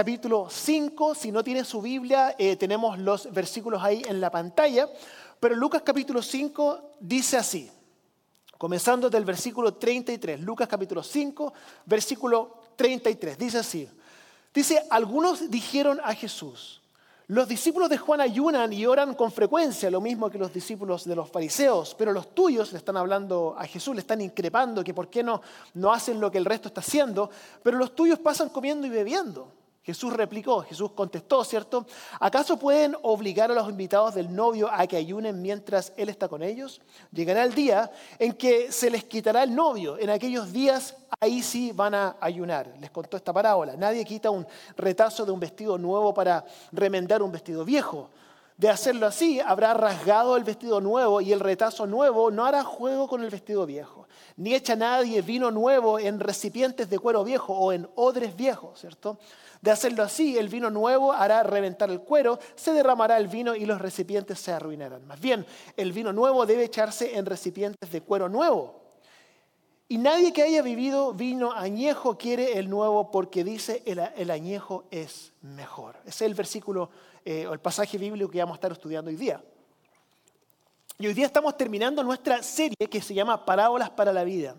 Capítulo 5, si no tiene su Biblia, eh, tenemos los versículos ahí en la pantalla, pero Lucas capítulo 5 dice así, comenzando del versículo 33, Lucas capítulo 5, versículo 33, dice así, dice, algunos dijeron a Jesús, los discípulos de Juan ayunan y oran con frecuencia, lo mismo que los discípulos de los fariseos, pero los tuyos le están hablando a Jesús, le están increpando que por qué no, no hacen lo que el resto está haciendo, pero los tuyos pasan comiendo y bebiendo. Jesús replicó, Jesús contestó, ¿cierto? ¿Acaso pueden obligar a los invitados del novio a que ayunen mientras él está con ellos? Llegará el día en que se les quitará el novio. En aquellos días ahí sí van a ayunar. Les contó esta parábola. Nadie quita un retazo de un vestido nuevo para remendar un vestido viejo. De hacerlo así, habrá rasgado el vestido nuevo y el retazo nuevo no hará juego con el vestido viejo. Ni echa nadie vino nuevo en recipientes de cuero viejo o en odres viejos, ¿cierto? De hacerlo así, el vino nuevo hará reventar el cuero, se derramará el vino y los recipientes se arruinarán. Más bien, el vino nuevo debe echarse en recipientes de cuero nuevo. Y nadie que haya vivido vino añejo quiere el nuevo porque dice el, añejo es mejor. Ese es el versículo eh, o el pasaje bíblico que vamos a estar estudiando hoy día. Y hoy día estamos terminando nuestra serie que se llama Parábolas para la vida.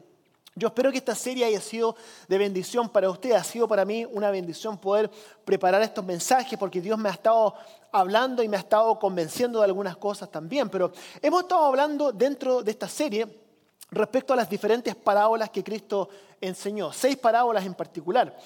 Yo espero que esta serie haya sido de bendición para usted. Ha sido para mí una bendición poder preparar estos mensajes porque Dios me ha estado hablando y me ha estado convenciendo de algunas cosas también. Pero hemos estado hablando dentro de esta serie respecto a las diferentes parábolas que Cristo enseñó, seis parábolas en particular.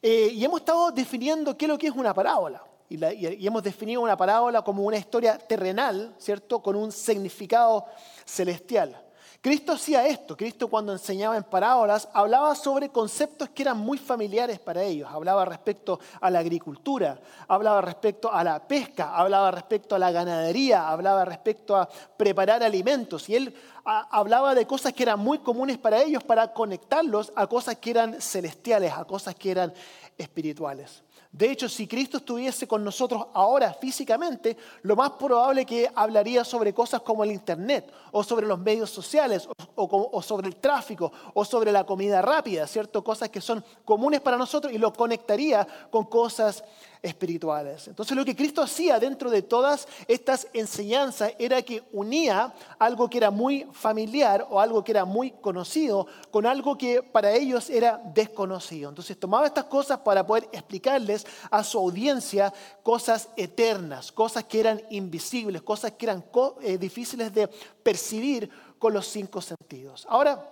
Eh, y hemos estado definiendo qué es lo que es una parábola. Y, y, hemos definido una parábola como una historia terrenal, ¿cierto? Con un significado celestial. Cristo hacía esto. Cristo cuando enseñaba en parábolas hablaba sobre conceptos que eran muy familiares para ellos. Hablaba respecto a la agricultura, hablaba respecto a la pesca, hablaba respecto a la ganadería, hablaba respecto a preparar alimentos. Y él hablaba de cosas que eran muy comunes para ellos para conectarlos a cosas que eran celestiales, a cosas que eran espirituales. De hecho, si Cristo estuviese con nosotros ahora físicamente, lo más probable que hablaría sobre cosas como el Internet, o sobre los medios sociales, o, sobre el tráfico, o sobre la comida rápida, ¿cierto? Cosas que son comunes para nosotros y lo conectaría con cosas espirituales. Entonces lo que Cristo hacía dentro de todas estas enseñanzas era que unía algo que era muy familiar o algo que era muy conocido con algo que para ellos era desconocido. Entonces tomaba estas cosas para poder explicarles a su audiencia cosas eternas, cosas que eran invisibles, cosas que eran eh, difíciles de percibir con los cinco sentidos. Ahora,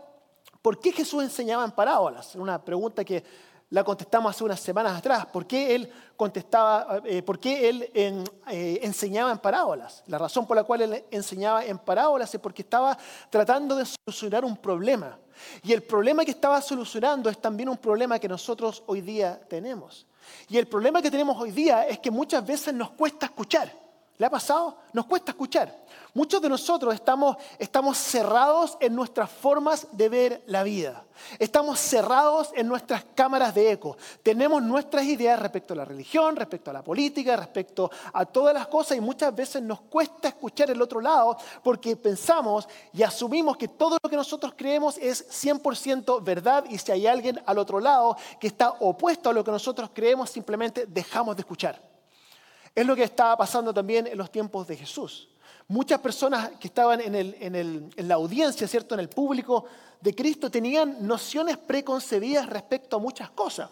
¿por qué Jesús enseñaba en parábolas? Una pregunta que la contestamos hace unas semanas atrás. ¿Por qué él, contestaba, eh, ¿por qué él eh, enseñaba en parábolas? La razón por la cual él enseñaba en parábolas es porque estaba tratando de solucionar un problema. Y el problema que estaba solucionando es también un problema que nosotros hoy día tenemos. Y el problema que tenemos hoy día es que muchas veces nos cuesta escuchar. ¿Le ha pasado? Nos cuesta escuchar. Muchos de nosotros estamos, cerrados en nuestras formas de ver la vida. Estamos cerrados en nuestras cámaras de eco. Tenemos nuestras ideas respecto a la religión, respecto a la política, respecto a todas las cosas y muchas veces nos cuesta escuchar el otro lado porque pensamos y asumimos que todo lo que nosotros creemos es 100% verdad y si hay alguien al otro lado que está opuesto a lo que nosotros creemos, simplemente dejamos de escuchar. Es lo que estaba pasando también en los tiempos de Jesús. Muchas personas que estaban en, la audiencia, ¿cierto? En el público de Cristo tenían nociones preconcebidas respecto a muchas cosas.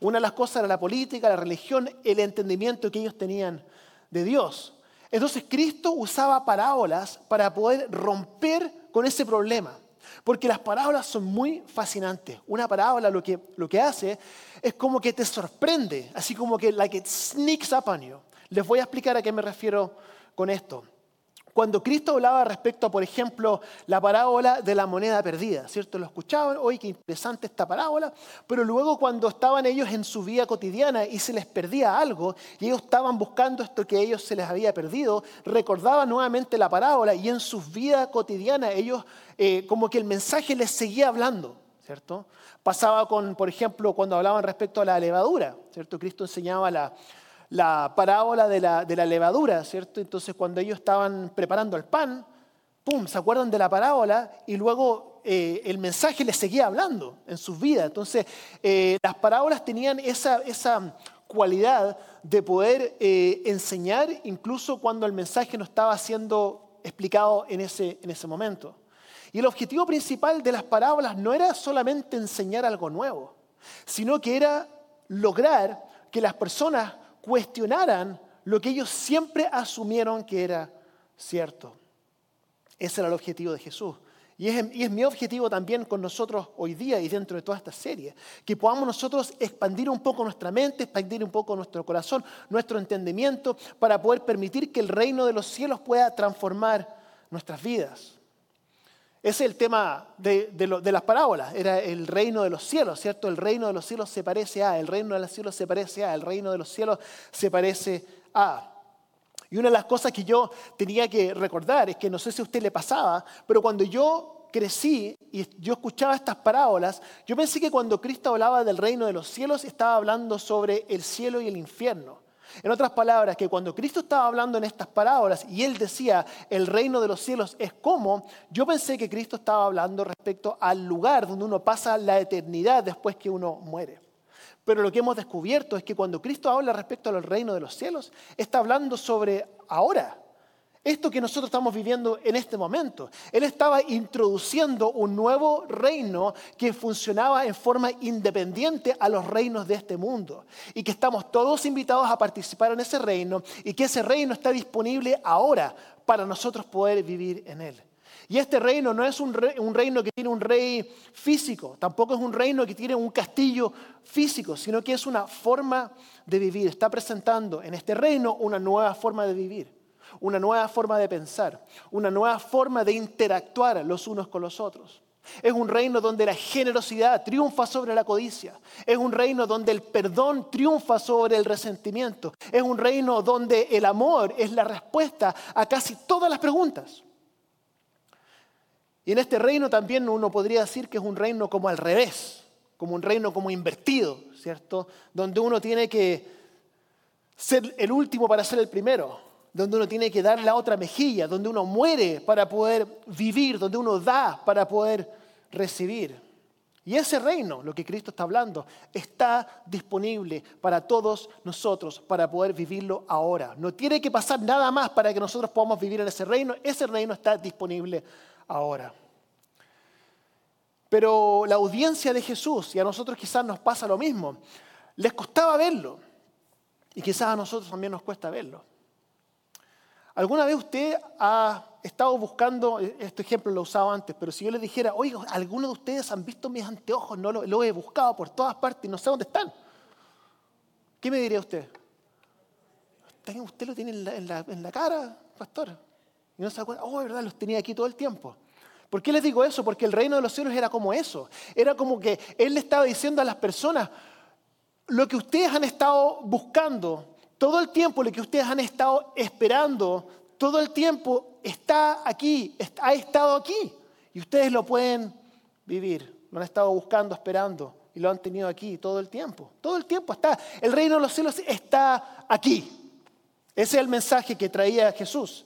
Una de las cosas era la política, la religión, el entendimiento que ellos tenían de Dios. Entonces Cristo usaba parábolas para poder romper con ese problema. Porque las parábolas son muy fascinantes. Una parábola lo que, lo que hace es como que te sorprende, así como que like it sneaks up on you. Les voy a explicar a qué me refiero con esto. Cuando Cristo hablaba respecto a, por ejemplo, la parábola de la moneda perdida, ¿cierto? Lo escuchaban, oye, qué interesante esta parábola, pero luego cuando estaban ellos en su vida cotidiana y se les perdía algo, y ellos estaban buscando esto que ellos se les había perdido, recordaban nuevamente la parábola y en su vida cotidiana ellos, eh, como que el mensaje les seguía hablando, ¿cierto? Pasaba con, por ejemplo, cuando hablaban respecto a la levadura, ¿cierto? Cristo enseñaba la la parábola de la, levadura, ¿cierto? Entonces cuando ellos estaban preparando el pan, ¡pum!, se acuerdan de la parábola y luego eh, el mensaje les seguía hablando en sus vidas. Entonces eh, las parábolas tenían esa, esa cualidad de poder eh, enseñar incluso cuando el mensaje no estaba siendo explicado en ese, en ese momento. Y el objetivo principal de las parábolas no era solamente enseñar algo nuevo, sino que era lograr que las personas cuestionaran lo que ellos siempre asumieron que era cierto. Ese era el objetivo de Jesús. Y es, mi objetivo también con nosotros hoy día y dentro de toda esta serie, que podamos nosotros expandir un poco nuestra mente, expandir un poco nuestro corazón, nuestro entendimiento, para poder permitir que el reino de los cielos pueda transformar nuestras vidas. Es el tema de, de, las parábolas, era el reino de los cielos, ¿cierto? El reino de los cielos se parece a, el reino de los cielos se parece a, el reino de los cielos se parece a. Y una de las cosas que yo tenía que recordar es que no sé si a usted le pasaba, pero cuando yo crecí y yo escuchaba estas parábolas, yo pensé que cuando Cristo hablaba del reino de los cielos estaba hablando sobre el cielo y el infierno. En otras palabras, que cuando Cristo estaba hablando en estas parábolas y él decía el reino de los cielos es como, yo pensé que Cristo estaba hablando respecto al lugar donde uno pasa la eternidad después que uno muere. Pero lo que hemos descubierto es que cuando Cristo habla respecto al reino de los cielos, está hablando sobre ahora, esto que nosotros estamos viviendo en este momento. Él estaba introduciendo un nuevo reino que funcionaba en forma independiente a los reinos de este mundo. Y que estamos todos invitados a participar en ese reino y que ese reino está disponible ahora para nosotros poder vivir en él. Y este reino no es un, reino que tiene un rey físico, tampoco es un reino que tiene un castillo físico, sino que es una forma de vivir. Está presentando en este reino una nueva forma de vivir, una nueva forma de pensar, una nueva forma de interactuar los unos con los otros. Es un reino donde la generosidad triunfa sobre la codicia. Es un reino donde el perdón triunfa sobre el resentimiento. Es un reino donde el amor es la respuesta a casi todas las preguntas. Y en este reino también uno podría decir que es un reino como al revés, como un reino como invertido, ¿cierto? Donde uno tiene que ser el último para ser el primero, donde uno tiene que dar la otra mejilla, donde uno muere para poder vivir, donde uno da para poder recibir. Y ese reino, lo que Cristo está hablando, está disponible para todos nosotros para poder vivirlo ahora. No tiene que pasar nada más para que nosotros podamos vivir en ese reino. Ese reino está disponible ahora. Pero la audiencia de Jesús, y a nosotros quizás nos pasa lo mismo, les costaba verlo. Y quizás a nosotros también nos cuesta verlo. ¿Alguna vez usted ha estado buscando, este ejemplo lo he usado antes, pero si yo le dijera, oiga, ¿alguno de ustedes han visto mis anteojos? No lo, he buscado por todas partes y no sé dónde están. ¿Qué me diría usted? Usted lo tiene en la, en la cara, pastor. Y no se acuerda, oh, verdad, los tenía aquí todo el tiempo. ¿Por qué les digo eso? Porque el reino de los cielos era como eso. Era como que Él le estaba diciendo a las personas, lo que ustedes han estado buscando, todo el tiempo, lo que ustedes han estado esperando, todo el tiempo está aquí, ha estado aquí. Y ustedes lo pueden vivir. Lo han estado buscando, esperando. Y lo han tenido aquí todo el tiempo. Todo el tiempo está. El reino de los cielos está aquí. Ese es el mensaje que traía Jesús.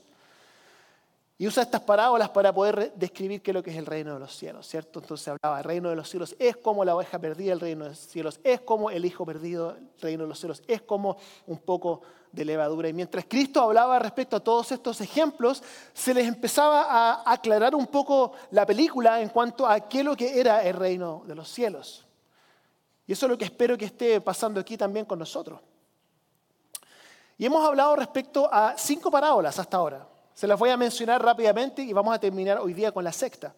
Y usa estas parábolas para poder describir qué es lo que es el reino de los cielos, ¿cierto? Entonces hablaba, el reino de los cielos es como la oveja perdida, el reino de los cielos es como el hijo perdido, el reino de los cielos es como un poco de levadura. Y mientras Cristo hablaba respecto a todos estos ejemplos, se les empezaba a aclarar un poco la película en cuanto a qué es lo que era el reino de los cielos. Y eso es lo que espero que esté pasando aquí también con nosotros. Y hemos hablado respecto a cinco parábolas hasta ahora. Se las voy a mencionar rápidamente y vamos a terminar hoy día con la sexta.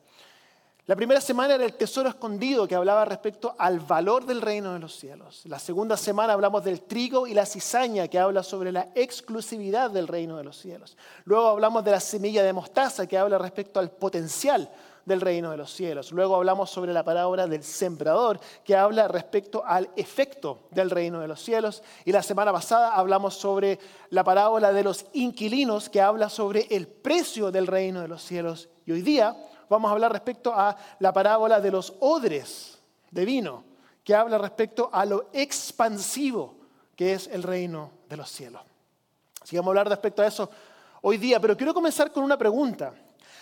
La primera semana era el tesoro escondido que hablaba respecto al valor del reino de los cielos. La segunda semana hablamos del trigo y la cizaña que habla sobre la exclusividad del reino de los cielos. Luego hablamos de la semilla de mostaza que habla respecto al potencial del reino de los cielos. Luego hablamos sobre la palabra del sembrador, que habla respecto al efecto del reino de los cielos. Y la semana pasada hablamos sobre la parábola de los inquilinos, que habla sobre el precio del reino de los cielos. Y hoy día vamos a hablar respecto a la parábola de los odres de vino, que habla respecto a lo expansivo que es el reino de los cielos. Así que vamos a hablar respecto a eso hoy día, pero quiero comenzar con una pregunta.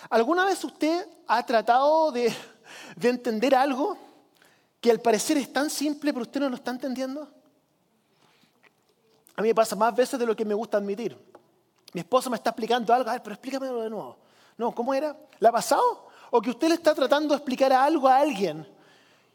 ¿Alguna vez usted ha tratado de, entender algo que al parecer es tan simple pero usted no lo está entendiendo? A mí me pasa más veces de lo que me gusta admitir. Mi esposa me está explicando algo, a ver, pero explícamelo de nuevo. No, ¿cómo era? ¿La ha pasado? O que usted le está tratando de explicar algo a alguien.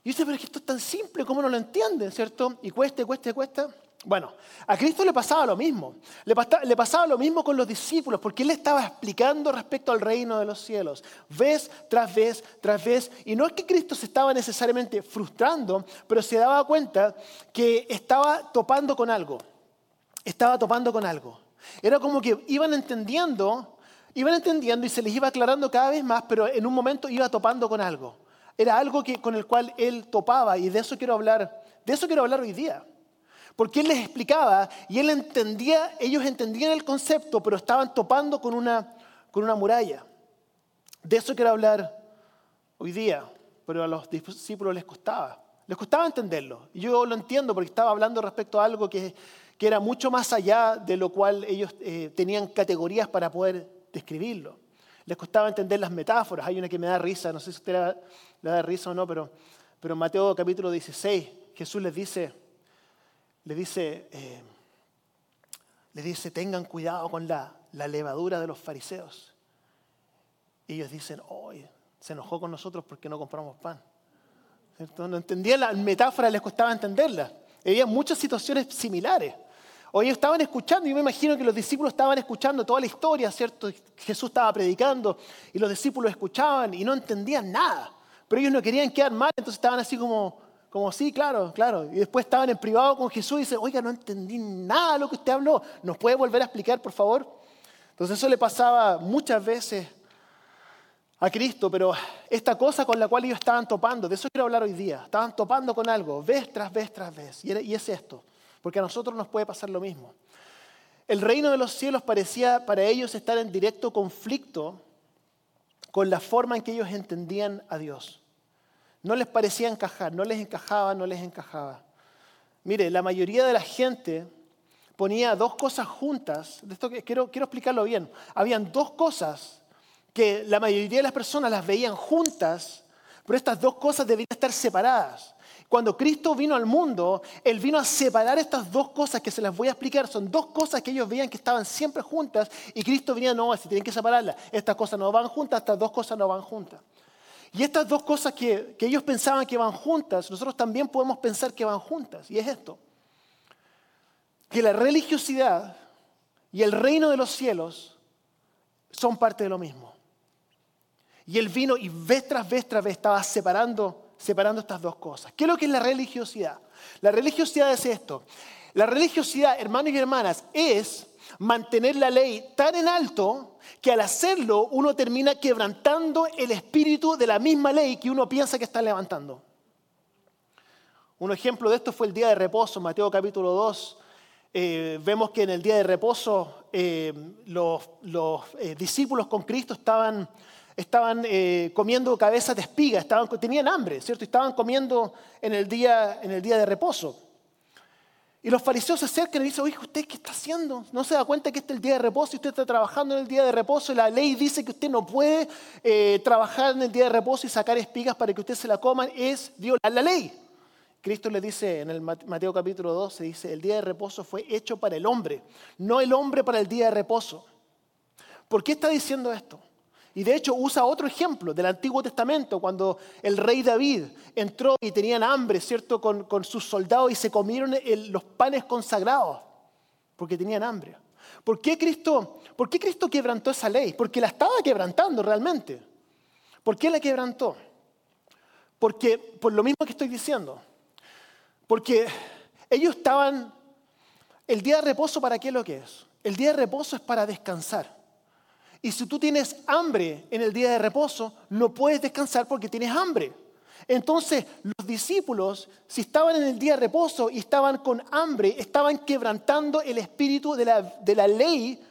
Y dice, pero es que esto es tan simple, ¿cómo no lo entiende? ¿Cierto? Y cuesta, cuesta, cuesta. Bueno, a Cristo le pasaba lo mismo. Le, pasaba lo mismo con los discípulos, porque Él estaba explicando respecto al reino de los cielos, vez tras vez tras vez. Y no es que Cristo se estaba necesariamente frustrando, pero se daba cuenta que estaba topando con algo. Estaba topando con algo. Era como que iban entendiendo, iban entendiendo y se les iba aclarando cada vez más, pero en un momento iba topando con algo. Era algo que, con el cual Él topaba y de eso quiero hablar, de eso quiero hablar hoy día. Porque él les explicaba y él entendía, ellos entendían el concepto, pero estaban topando con una, con una muralla. De eso quiero hablar hoy día, pero a los discípulos les costaba. Les costaba entenderlo. Y yo lo entiendo porque estaba hablando respecto a algo que, que era mucho más allá de lo cual ellos eh, tenían categorías para poder describirlo. Les costaba entender las metáforas. Hay una que me da risa, no sé si usted le da risa o no, pero, pero en Mateo capítulo 16 Jesús les dice, le dice, eh, le dice, tengan cuidado con la, levadura de los fariseos. Y ellos dicen, hoy se enojó con nosotros porque no compramos pan. No entendían la metáfora, les costaba entenderla. Había muchas situaciones similares. Ellos estaban escuchando, yo me imagino que los discípulos estaban escuchando toda la historia, ¿cierto? Jesús estaba predicando y los discípulos escuchaban y no entendían nada. Pero ellos no querían quedar mal, entonces estaban así como, como, sí, claro, claro. Y después estaban en privado con Jesús y dicen, oiga, no entendí nada de lo que usted habló. ¿Nos puede volver a explicar, por favor? Entonces eso le pasaba muchas veces a Cristo, pero esta cosa con la cual ellos estaban topando, de eso quiero hablar hoy día, estaban topando con algo, vez tras vez tras vez. Y es esto, porque a nosotros nos puede pasar lo mismo. El reino de los cielos parecía para ellos estar en directo conflicto con la forma en que ellos entendían a Dios. No les parecía encajar, no les encajaba, no les encajaba. Mire, la mayoría de la gente ponía dos cosas juntas. De esto quiero, quiero explicarlo bien. Habían dos cosas que la mayoría de las personas las veían juntas, pero estas dos cosas debían estar separadas. Cuando Cristo vino al mundo, Él vino a separar estas dos cosas que se las voy a explicar. Son dos cosas que ellos veían que estaban siempre juntas y Cristo venía, no, si tienen que separarlas. Estas cosas no van juntas, estas dos cosas no van juntas. Y estas dos cosas que, ellos pensaban que van juntas, nosotros también podemos pensar que van juntas. Y es esto, que la religiosidad y el reino de los cielos son parte de lo mismo. Y él vino y vez tras vez tras estaba separando, separando estas dos cosas. ¿Qué es lo que es la religiosidad? La religiosidad es esto. La religiosidad, hermanos y hermanas, es mantener la ley tan en alto que al hacerlo uno termina quebrantando el espíritu de la misma ley que uno piensa que está levantando. Un ejemplo de esto fue el día de reposo, Mateo capítulo 2. Eh, vemos que en el día de reposo eh, los, eh, discípulos con Cristo estaban, comiendo cabezas de espiga, estaban, tenían hambre, ¿cierto? estaban comiendo en el día, en el día de reposo. Y los fariseos se acercan y dicen, oye, ¿usted qué está haciendo? ¿No se da cuenta que este es el día de reposo y usted está trabajando en el día de reposo? Y la ley dice que usted no puede eh, trabajar en el día de reposo y sacar espigas para que usted se la coman. Es violar la ley. Cristo le dice en el Mateo capítulo 12, dice, el día de reposo fue hecho para el hombre, no el hombre para el día de reposo. ¿Por qué está diciendo esto? Y de hecho usa otro ejemplo del Antiguo Testamento, cuando el rey David entró y tenían hambre, ¿cierto?, con, sus soldados y se comieron los panes consagrados, porque tenían hambre. ¿Por qué, Cristo, ¿Por qué Cristo quebrantó esa ley? Porque la estaba quebrantando realmente. ¿Por qué la quebrantó? Porque, por lo mismo que estoy diciendo, porque ellos estaban, el día de reposo, ¿para qué es lo que es? El día de reposo es para descansar. Y si tú tienes hambre en el día de reposo, no puedes descansar porque tienes hambre. Entonces los discípulos, si estaban en el día de reposo y estaban con hambre, estaban quebrantando el espíritu de la, de la ley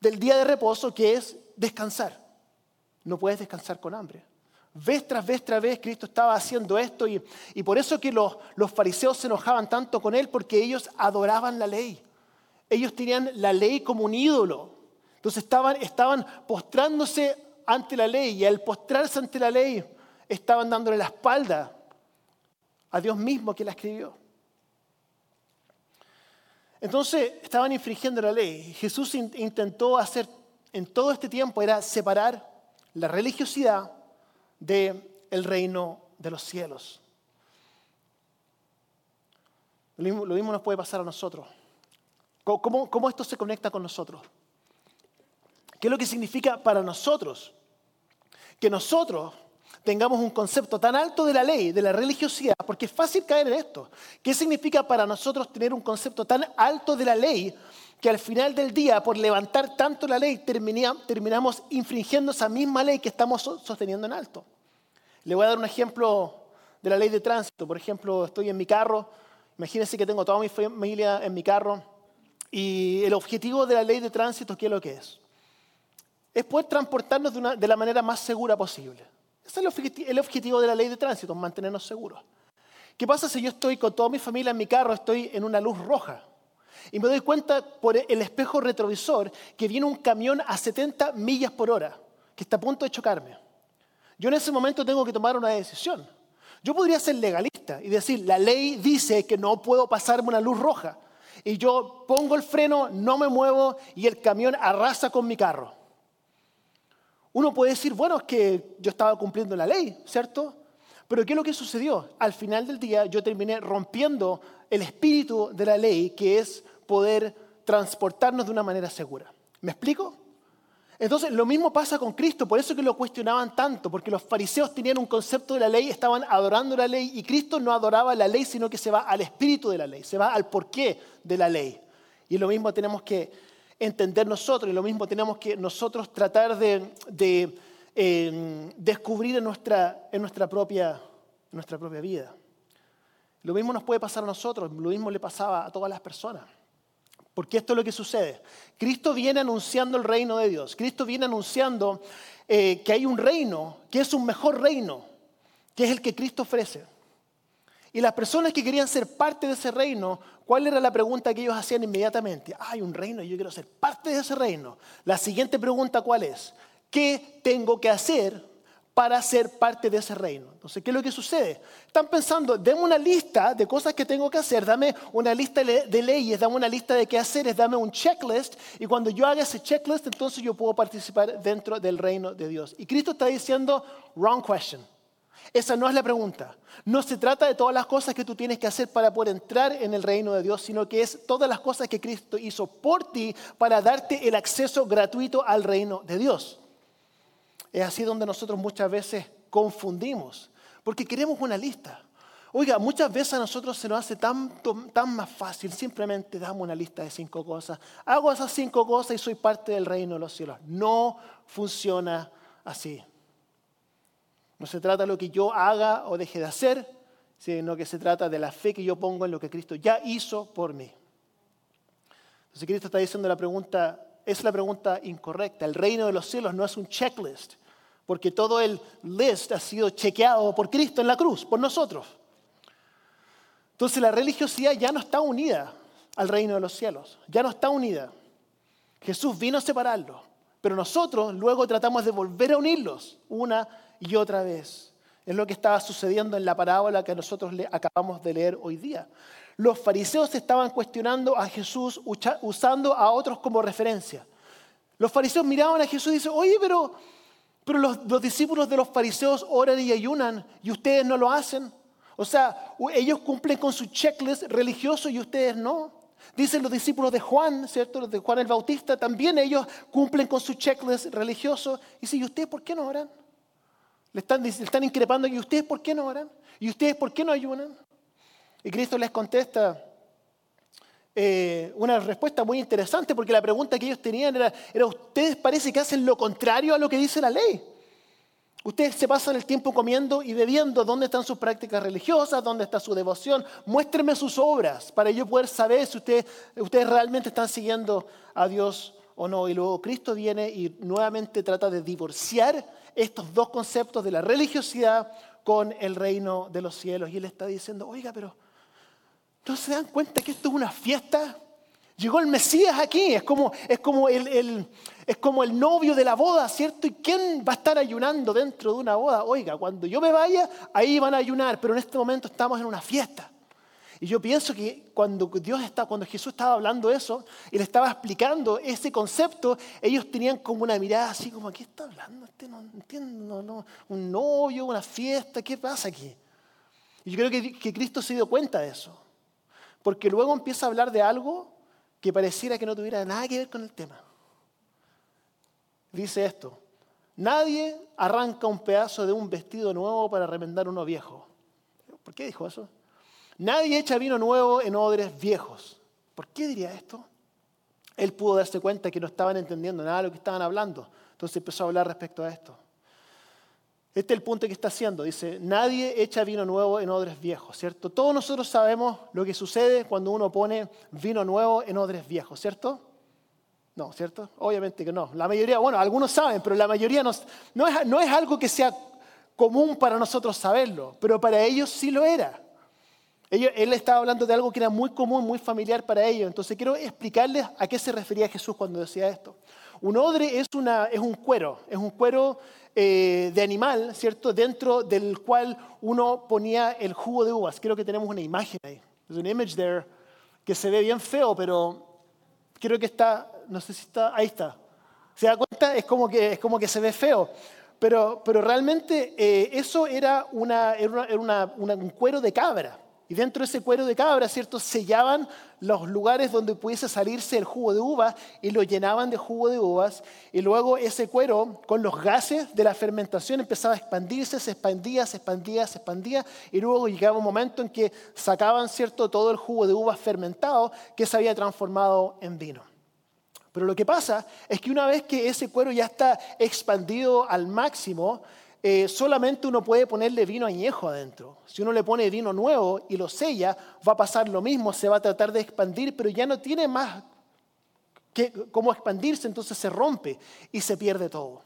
del día de reposo, que es descansar. No puedes descansar con hambre. Vez tras vez tras vez Cristo estaba haciendo esto y, y por eso que los, los fariseos se enojaban tanto con él porque ellos adoraban la ley. Ellos tenían la ley como un ídolo. Entonces estaban, postrándose ante la ley y al postrarse ante la ley estaban dándole la espalda a Dios mismo que la escribió. Entonces estaban infringiendo la ley. Jesús intentó hacer en todo este tiempo era separar la religiosidad del el reino de los cielos. Lo mismo, nos puede pasar a nosotros. ¿Cómo, ¿Cómo esto se conecta con nosotros? ¿Qué es lo que significa para nosotros? Que nosotros tengamos un concepto tan alto de la ley, de la religiosidad, porque es fácil caer en esto. ¿Qué significa para nosotros tener un concepto tan alto de la ley que al final del día, por levantar tanto la ley, terminamos infringiendo esa misma ley que estamos sosteniendo en alto? Le voy a dar un ejemplo de la ley de tránsito. Por ejemplo, estoy en mi carro, imagínense que tengo toda mi familia en mi carro, y el objetivo de la ley de tránsito, ¿qué es lo que es? Es poder transportarnos de, de la manera más segura posible. Ese es el objetivo de la ley de tránsito, mantenernos seguros. ¿Qué pasa si yo estoy con toda mi familia en mi carro, estoy en una luz roja? Y me doy cuenta por el espejo retrovisor que viene un camión a 70 millas por hora, que está a punto de chocarme. Yo en ese momento tengo que tomar una decisión. Yo podría ser legalista y decir, la ley dice que no puedo pasarme una luz roja. Y yo pongo el freno, no me muevo y el camión arrasa con mi carro. Uno puede decir, bueno, es que yo estaba cumpliendo la ley, ¿cierto? Pero ¿qué es lo que sucedió? Al final del día yo terminé rompiendo el espíritu de la ley, que es poder transportarnos de una manera segura. ¿Me explico? Entonces, lo mismo pasa con Cristo, por eso que lo cuestionaban tanto, porque los fariseos tenían un concepto de la ley, estaban adorando la ley, y Cristo no adoraba la ley, sino que se va al espíritu de la ley, se va al porqué de la ley. Y lo mismo tenemos que entender nosotros y lo mismo tenemos que nosotros tratar de, em, descubrir en nuestra, en, nuestra propia, nuestra propia vida. Lo mismo nos puede pasar a nosotros, lo mismo le pasaba a todas las personas. Porque esto es lo que sucede. Cristo viene anunciando el reino de Dios. Cristo viene anunciando eh, que hay un reino, que es un mejor reino, que es el que Cristo ofrece. Y las personas que querían ser parte de ese reino, ¿cuál era la pregunta que ellos hacían inmediatamente? Hay un reino y yo quiero ser parte de ese reino. La siguiente pregunta, ¿cuál es? ¿Qué tengo que hacer para ser parte de ese reino? Entonces, ¿qué es lo que sucede? Están pensando, dame una lista de cosas que tengo que hacer, dame una lista de leyes, dame una lista de qué hacer, dame un checklist, y cuando yo haga ese checklist, entonces yo puedo participar dentro del reino de Dios. Y Cristo está diciendo, wrong question. Esa no es la pregunta. No se trata de todas las cosas que tú tienes que hacer para poder entrar en el reino de Dios, sino que es todas las cosas que Cristo hizo por ti para darte el acceso gratuito al reino de Dios. Es así donde nosotros muchas veces confundimos, porque queremos una lista. Oiga, muchas veces a nosotros se nos hace tan, tan más fácil, simplemente damos una lista de cinco cosas. Hago esas cinco cosas y soy parte del reino de los cielos. No funciona así. No se trata de lo que yo haga o deje de hacer, sino que se trata de la fe que yo pongo en lo que Cristo ya hizo por mí. Entonces Cristo está diciendo la pregunta, es la pregunta incorrecta. El reino de los cielos no es un checklist, porque todo el list ha sido chequeado por Cristo en la cruz, por nosotros. Entonces la religiosidad ya no está unida al reino de los cielos, ya no está unida. Jesús vino a separarlo, pero nosotros luego tratamos de volver a unirlos una y otra vez. Es lo que estaba sucediendo en la parábola que nosotros le acabamos de leer hoy día. Los fariseos estaban cuestionando a Jesús usando a otros como referencia. Los fariseos miraban a Jesús y dicen, oye, pero, pero los, los discípulos de los fariseos oran y ayunan y ustedes no lo hacen. O sea, ellos cumplen con su checklist religioso y ustedes no. Dicen los discípulos de Juan, ¿cierto? Los de Juan el Bautista, también ellos cumplen con su checklist religioso. Y si ¿y ustedes por qué no oran? Le están, están increpando, ¿y ustedes por qué no oran? ¿Y ustedes por qué no ayunan? Y Cristo les contesta eh, una respuesta muy interesante, porque la pregunta que ellos tenían era, ¿ustedes parece que hacen lo contrario a lo que dice la ley? Ustedes se pasan el tiempo comiendo y bebiendo. ¿Dónde están sus prácticas religiosas? ¿Dónde está su devoción? Muéstrenme sus obras para yo poder saber si ustedes, ustedes realmente están siguiendo a Dios o no. Y luego Cristo viene y nuevamente trata de divorciar estos dos conceptos de la religiosidad con el reino de los cielos. Y él está diciendo, oiga, pero ¿no se dan cuenta que esto es una fiesta? Llegó el Mesías aquí, es como, es como el, es como el novio de la boda, ¿cierto? ¿Y quién va a estar ayunando dentro de una boda? Oiga, cuando yo me vaya, ahí van a ayunar, pero en este momento estamos en una fiesta. Y yo pienso que cuando, Dios está, cuando Jesús estaba hablando eso y le estaba explicando ese concepto, ellos tenían como una mirada así como, ¿qué está hablando? Este no entiendo, no, un novio, una fiesta, ¿qué pasa aquí? Y yo creo que, que Cristo se dio cuenta de eso. Porque luego empieza a hablar de algo que pareciera que no tuviera nada que ver con el tema. Dice esto, nadie arranca un pedazo de un vestido nuevo para remendar uno viejo. ¿Por qué dijo eso? Nadie echa vino nuevo en odres viejos. ¿Por qué diría esto? Él pudo darse cuenta que no estaban entendiendo nada de lo que estaban hablando. Entonces empezó a hablar respecto a esto. Este es el punto que está haciendo. Dice, nadie echa vino nuevo en odres viejos, ¿cierto? Todos nosotros sabemos lo que sucede cuando uno pone vino nuevo en odres viejos, ¿cierto? No, ¿cierto? Obviamente que no. La mayoría, bueno, algunos saben, pero la mayoría no, no, es, no es algo que sea común para nosotros saberlo, pero para ellos sí lo era. Él estaba hablando de algo que era muy común, muy familiar para ellos. Entonces quiero explicarles a qué se refería Jesús cuando decía esto. Un odre es, un cuero, es un cuero eh, de animal, ¿cierto? Dentro del cual uno ponía el jugo de uvas. Creo que tenemos una imagen ahí. There's an image there que se ve bien feo, pero creo que está, no sé si está, ahí está. ¿Se da cuenta? Es como que, es como que se ve feo. Pero, pero realmente eh, eso era un cuero de cabra. Y dentro de ese cuero de cabra, ¿cierto? Sellaban los lugares donde pudiese salirse el jugo de uva y lo llenaban de jugo de uvas. Y luego ese cuero, con los gases de la fermentación, empezaba a expandirse, se expandía, se expandía, se expandía. Y luego llegaba un momento en que sacaban, ¿cierto? Todo el jugo de uvas fermentado que se había transformado en vino. Pero lo que pasa es que una vez que ese cuero ya está expandido al máximo, eh, solamente uno puede ponerle vino añejo adentro. Si uno le pone vino nuevo y lo sella, va a pasar lo mismo, se va a tratar de expandir, pero ya no tiene más que, cómo expandirse, entonces se rompe y se pierde todo.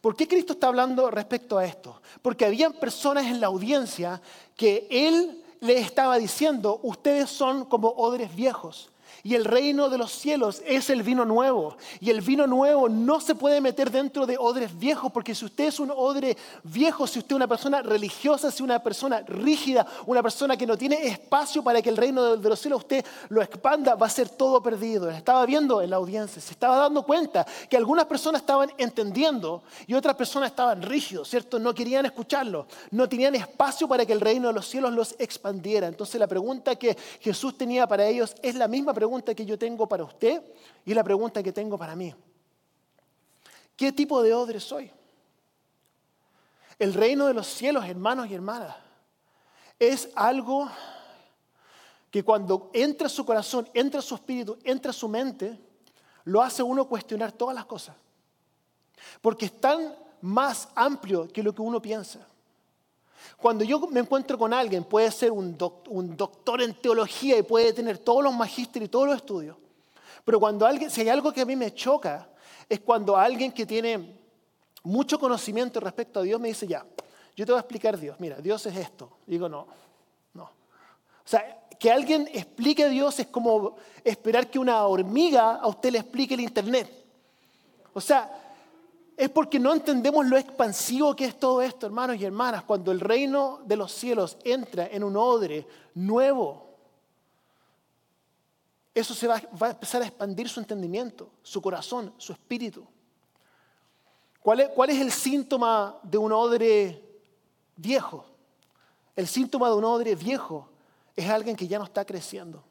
¿Por qué Cristo está hablando respecto a esto? Porque habían personas en la audiencia que Él les estaba diciendo, ustedes son como odres viejos. Y el reino de los cielos es el vino nuevo. Y el vino nuevo no se puede meter dentro de odres viejos, porque si usted es un odre viejo, si usted es una persona religiosa, si una persona rígida, una persona que no tiene espacio para que el reino de los cielos usted lo expanda, va a ser todo perdido. Estaba viendo en la audiencia, se estaba dando cuenta que algunas personas estaban entendiendo y otras personas estaban rígidos, ¿cierto? No querían escucharlo, no tenían espacio para que el reino de los cielos los expandiera. Entonces la pregunta que Jesús tenía para ellos es la misma pregunta que yo tengo para usted y la pregunta que tengo para mí. ¿Qué tipo de odre soy? El reino de los cielos, hermanos y hermanas, es algo que cuando entra su corazón, entra su espíritu, entra su mente, lo hace uno cuestionar todas las cosas. Porque es tan más amplio que lo que uno piensa. Cuando yo me encuentro con alguien, puede ser un, doctor en teología y puede tener todos los magísteres y todos los estudios, pero cuando alguien, si hay algo que a mí me choca, es cuando alguien que tiene mucho conocimiento respecto a Dios me dice, ya, yo te voy a explicar Dios, mira, Dios es esto. digo, no, no. O sea, que alguien explique a Dios es como esperar que una hormiga a usted le explique el Internet. O sea, es porque no entendemos lo expansivo que es todo esto, hermanos y hermanas. Cuando el reino de los cielos entra en un odre nuevo, eso se va, a empezar a expandir su entendimiento, su corazón, su espíritu. ¿Cuál es, ¿Cuál es el síntoma de un odre viejo? El síntoma de un odre viejo es alguien que ya no está creciendo,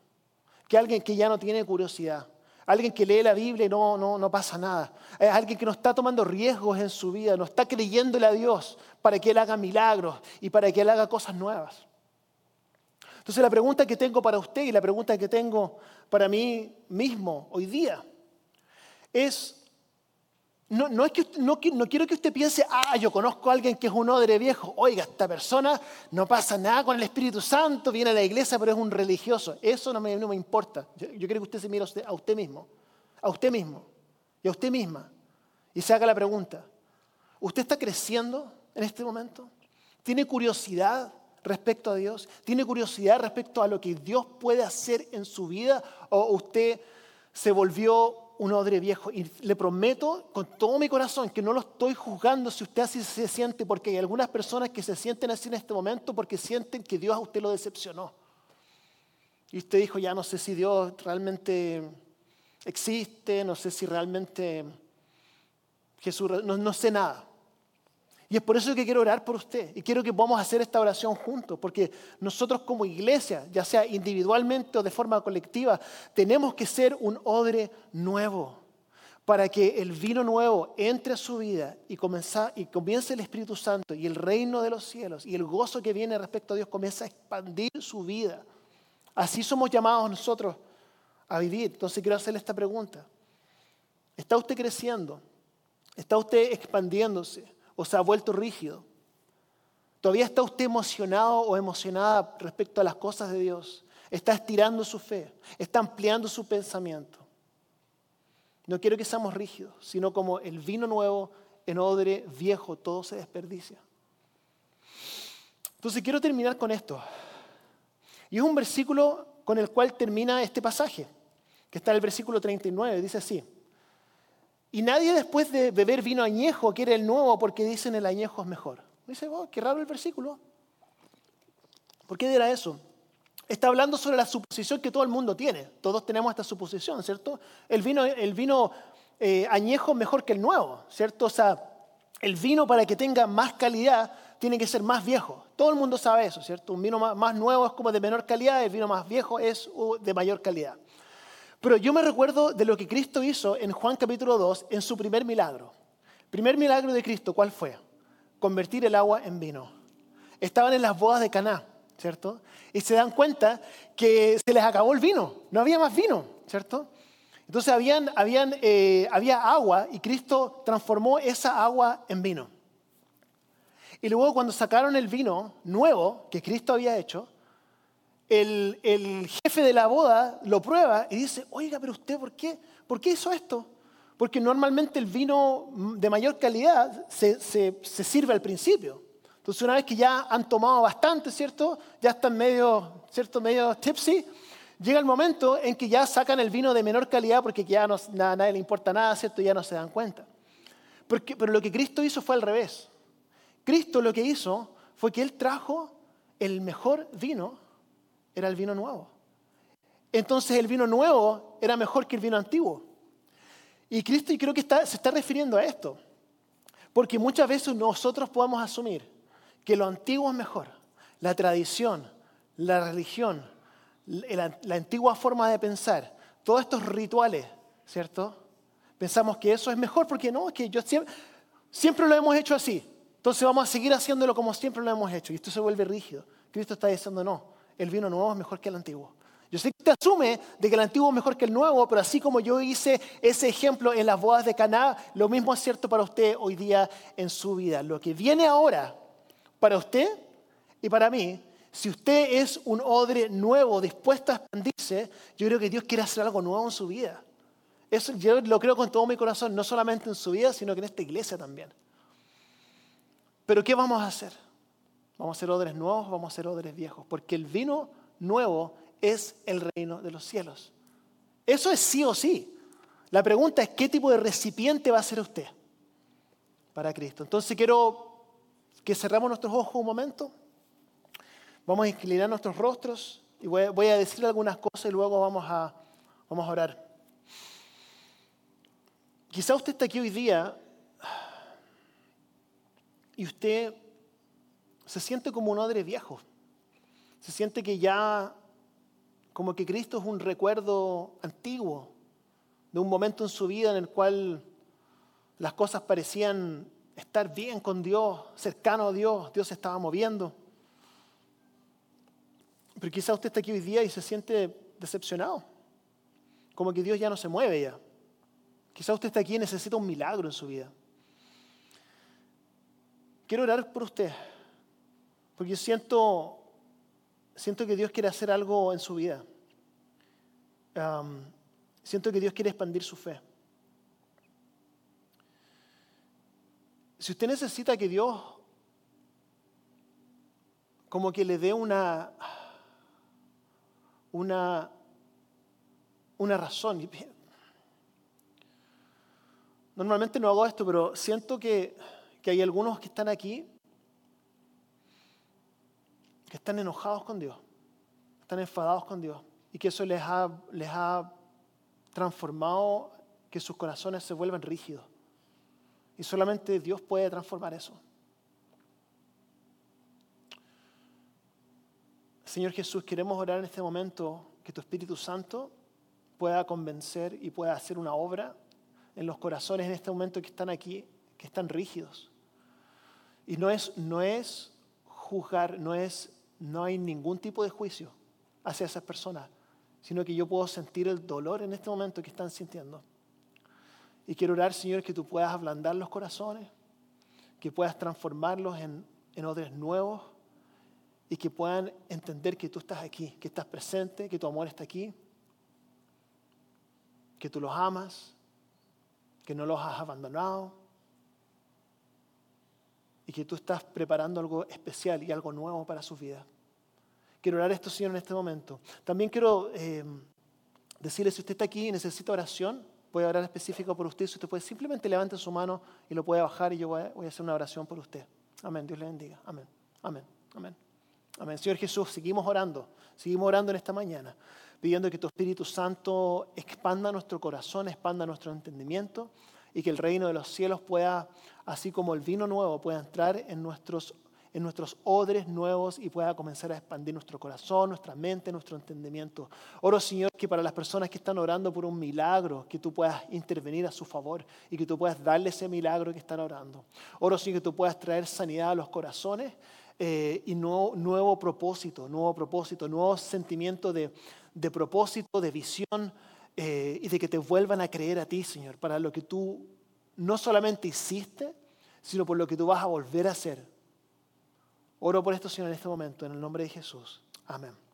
que alguien que ya no tiene curiosidad, Alguien que lee la Biblia y no, no, no pasa nada. Es alguien que no está tomando riesgos en su vida, no está creyéndole a Dios para que Él haga milagros y para que Él haga cosas nuevas. Entonces la pregunta que tengo para usted y la pregunta que tengo para mí mismo hoy día es, no, es que, no, quiero que usted piense, ah, yo conozco a alguien que es un odre viejo. Oiga, esta persona no pasa nada con el Espíritu Santo, viene a la iglesia, pero es un religioso. Eso no me, no me importa. Yo, quiero que usted se mire a usted, a usted mismo, a usted mismo y a usted misma y se haga la pregunta, ¿usted está creciendo en este momento? ¿Tiene curiosidad respecto a Dios? ¿Tiene curiosidad respecto a lo que Dios puede hacer en su vida? ¿O usted se volvió un odre viejo. Y le prometo con todo mi corazón que no lo estoy juzgando si usted así se siente, porque hay algunas personas que se sienten así en este momento porque sienten que Dios a usted lo decepcionó. y usted dijo, ya no sé si Dios realmente existe, no sé si realmente Jesús, no, no sé nada. Y es por eso que quiero orar por usted y quiero que podamos hacer esta oración juntos, porque nosotros como iglesia, ya sea individualmente o de forma colectiva, tenemos que ser un odre nuevo para que el vino nuevo entre a su vida y, comience el Espíritu Santo y el reino de los cielos y el gozo que viene respecto a Dios comience a expandir su vida. Así somos llamados nosotros a vivir. Entonces quiero hacerle esta pregunta. ¿Está usted creciendo? ¿Está usted expandiéndose? ¿O se ha vuelto rígido? ¿Todavía está usted emocionado o emocionada respecto a las cosas de Dios? ¿Está estirando su fe? ¿Está ampliando su pensamiento? No quiero que seamos rígidos, sino como el vino nuevo en odre viejo, todo se desperdicia. Entonces quiero terminar con esto. Y es un versículo con el cual termina este pasaje, que está en el versículo 39, dice así. Y nadie después de beber vino añejo quiere el nuevo porque dicen el añejo es mejor. Dice, oh, qué raro el versículo. ¿Por qué dirá eso? Está hablando sobre la suposición que todo el mundo tiene. Todos tenemos esta suposición, ¿cierto? El vino, el vino eh, añejo es mejor que el nuevo, ¿cierto? O sea, el vino para que tenga más calidad tiene que ser más viejo. Todo el mundo sabe eso, ¿cierto? Un vino más, nuevo es como de menor calidad, el vino más viejo es uh, de mayor calidad. Pero yo me recuerdo de lo que Cristo hizo en Juan capítulo 2 en su primer milagro. Primer milagro de Cristo, ¿cuál fue? Convertir el agua en vino. Estaban en las bodas de Caná, ¿cierto? Y se dan cuenta que se les acabó el vino, no había más vino, ¿cierto? Entonces habían, habían, eh, había agua y Cristo transformó esa agua en vino. Y luego cuando sacaron el vino nuevo que Cristo había hecho, el, jefe de la boda lo prueba y dice, oiga, pero usted, ¿por qué? ¿Por qué hizo esto? Porque normalmente el vino de mayor calidad se, sirve al principio. Entonces una vez que ya han tomado bastante, ¿cierto? Ya están medio, ¿cierto? Medio tipsy. Llega el momento en que ya sacan el vino de menor calidad porque ya no, a nadie le importa nada, ¿cierto? Ya no se dan cuenta. pero lo que Cristo hizo fue al revés. Cristo lo que hizo fue que Él trajo el mejor vino, era el vino nuevo. Entonces el vino nuevo era mejor que el vino antiguo. Y Cristo y creo que se está refiriendo a esto. Porque muchas veces nosotros podemos asumir que lo antiguo es mejor. La tradición, la religión, la, antigua forma de pensar, todos estos rituales, ¿cierto? Pensamos que eso es mejor porque no, es que yo siempre, siempre lo hemos hecho así. Entonces vamos a seguir haciéndolo como siempre lo hemos hecho. Y esto se vuelve rígido. Cristo está diciendo, no, el vino nuevo es mejor que el antiguo. Yo sé que usted asume de que el antiguo es mejor que el nuevo, pero así como yo hice ese ejemplo en las bodas de Caná, lo mismo es cierto para usted hoy día en su vida. Lo que viene ahora para usted y para mí, si usted es un odre nuevo, dispuesto a expandirse, yo creo que Dios quiere hacer algo nuevo en su vida. Eso yo lo creo con todo mi corazón, no solamente en su vida, sino que en esta iglesia también. Pero ¿qué vamos a hacer? ¿Vamos a ser odres nuevos vamos a ser odres viejos? Porque el vino nuevo es el reino de los cielos. Eso es sí o sí. La pregunta es qué tipo de recipiente va a ser usted para Cristo. Entonces quiero que cerramos nuestros ojos un momento. Vamos a inclinar nuestros rostros y voy, a decir algunas cosas y luego vamos a, vamos a orar. Quizá usted está aquí hoy día y usted se siente como un odre viejo. Se siente que ya, como que Cristo es un recuerdo antiguo de un momento en su vida en el cual las cosas parecían estar bien con Dios, cercano a Dios, Dios se estaba moviendo. Pero quizá usted está aquí hoy día y se siente decepcionado, como que Dios ya no se mueve ya. Quizá usted está aquí y necesita un milagro en su vida. Quiero orar por usted, porque siento, siento que Dios quiere hacer algo en su vida. siento que Dios quiere expandir su fe. Si usted necesita que Dios como que le dé una, una, una razón. Normalmente no hago esto, pero siento que que hay algunos que están aquí que están enojados con Dios, están enfadados con Dios. y que eso les ha, les ha transformado, que sus corazones se vuelvan rígidos. Y solamente Dios puede transformar eso. Señor Jesús, queremos orar en este momento que tu Espíritu Santo pueda convencer y pueda hacer una obra en los corazones en este momento que están aquí, que están rígidos. Y no es, no es juzgar, no, es, no hay ningún tipo de juicio hacia esas personas, sino que yo puedo sentir el dolor en este momento que están sintiendo. Y quiero orar, Señor, que tú puedas ablandar los corazones, que puedas transformarlos en, en odres nuevos y que puedan entender que tú estás aquí, que estás presente, que tu amor está aquí, que tú los amas, que no los has abandonado y que tú estás preparando algo especial y algo nuevo para su vida. Quiero orar esto, Señor, en este momento. También quiero eh, decirle, si usted está aquí y necesita oración, a orar específico por usted. Si usted puede, simplemente levante su mano y lo puede bajar y yo voy a, voy a hacer una oración por usted. Amén. Dios le bendiga. Amén. Amén. Amén. Amén. Señor Jesús, seguimos orando, seguimos orando en esta mañana, pidiendo que tu Espíritu Santo expanda nuestro corazón, expanda nuestro entendimiento y que el reino de los cielos pueda, así como el vino nuevo, pueda entrar en nuestros, en nuestros odres nuevos y pueda comenzar a expandir nuestro corazón, nuestra mente, nuestro entendimiento. Oro, Señor, que para las personas que están orando por un milagro, que tú puedas intervenir a su favor y que tú puedas darle ese milagro que están orando. Oro, Señor, que tú puedas traer sanidad a los corazones eh, y nuevo, propósito, nuevo propósito, nuevo sentimiento de, de propósito, de visión eh, y de que te vuelvan a creer a ti, Señor, para lo que tú no solamente hiciste, sino por lo que tú vas a volver a hacer. Oro por esto, Señor, en este momento, en el nombre de Jesús. Amén.